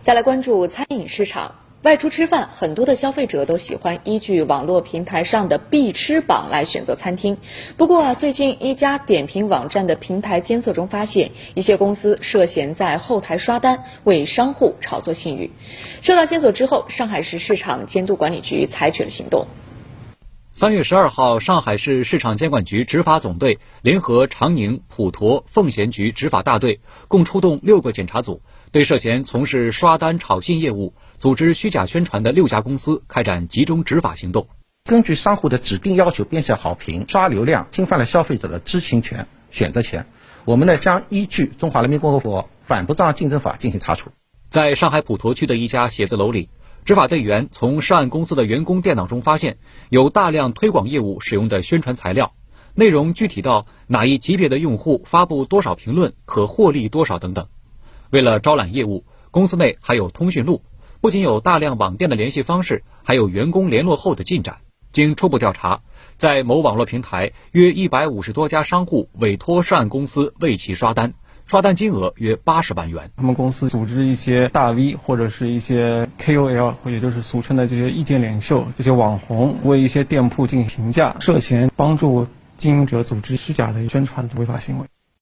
再来关注餐饮市场。外出吃饭，很多的消费者都喜欢依据网络平台上的必吃榜来选择餐厅。不过啊，最近一家点评网站的平台监测中发现，一些公司涉嫌在后台刷单，为商户炒作信誉。受到线索之后，上海市市场监督管理局采取了行动。三月十二号，上海市市场监管局执法总队联合长宁、普陀、奉贤局执法大队，共出动六个检查组。对涉嫌从事刷单炒信业务、组织虚假宣传的六家公司开展集中执法行动。根据商户的指定要求编写好评、刷流量，侵犯了消费者的知情权、选择权，我们呢将依据《中华人民共和国反不正当竞争法》进行查处。在上海普陀区的一家写字楼里，执法队员从涉案公司的员工电脑中发现有大量推广业务使用的宣传材料，内容具体到哪一级别的用户发布多少评论可获利多少等等。为了招揽业务，公司内还有通讯录，不仅有大量网店的联系方式，还有员工联络后的进展。经初步调查，在某网络平台，约一百五十多家商户委托涉案公司为其刷单，刷单金额约八十万元。他们公司组织一些大 V 或者是一些 KOL，也就是俗称的这些意见领袖、这些网红，为一些店铺进行评价，涉嫌帮助经营者组织虚假的宣传违法行为。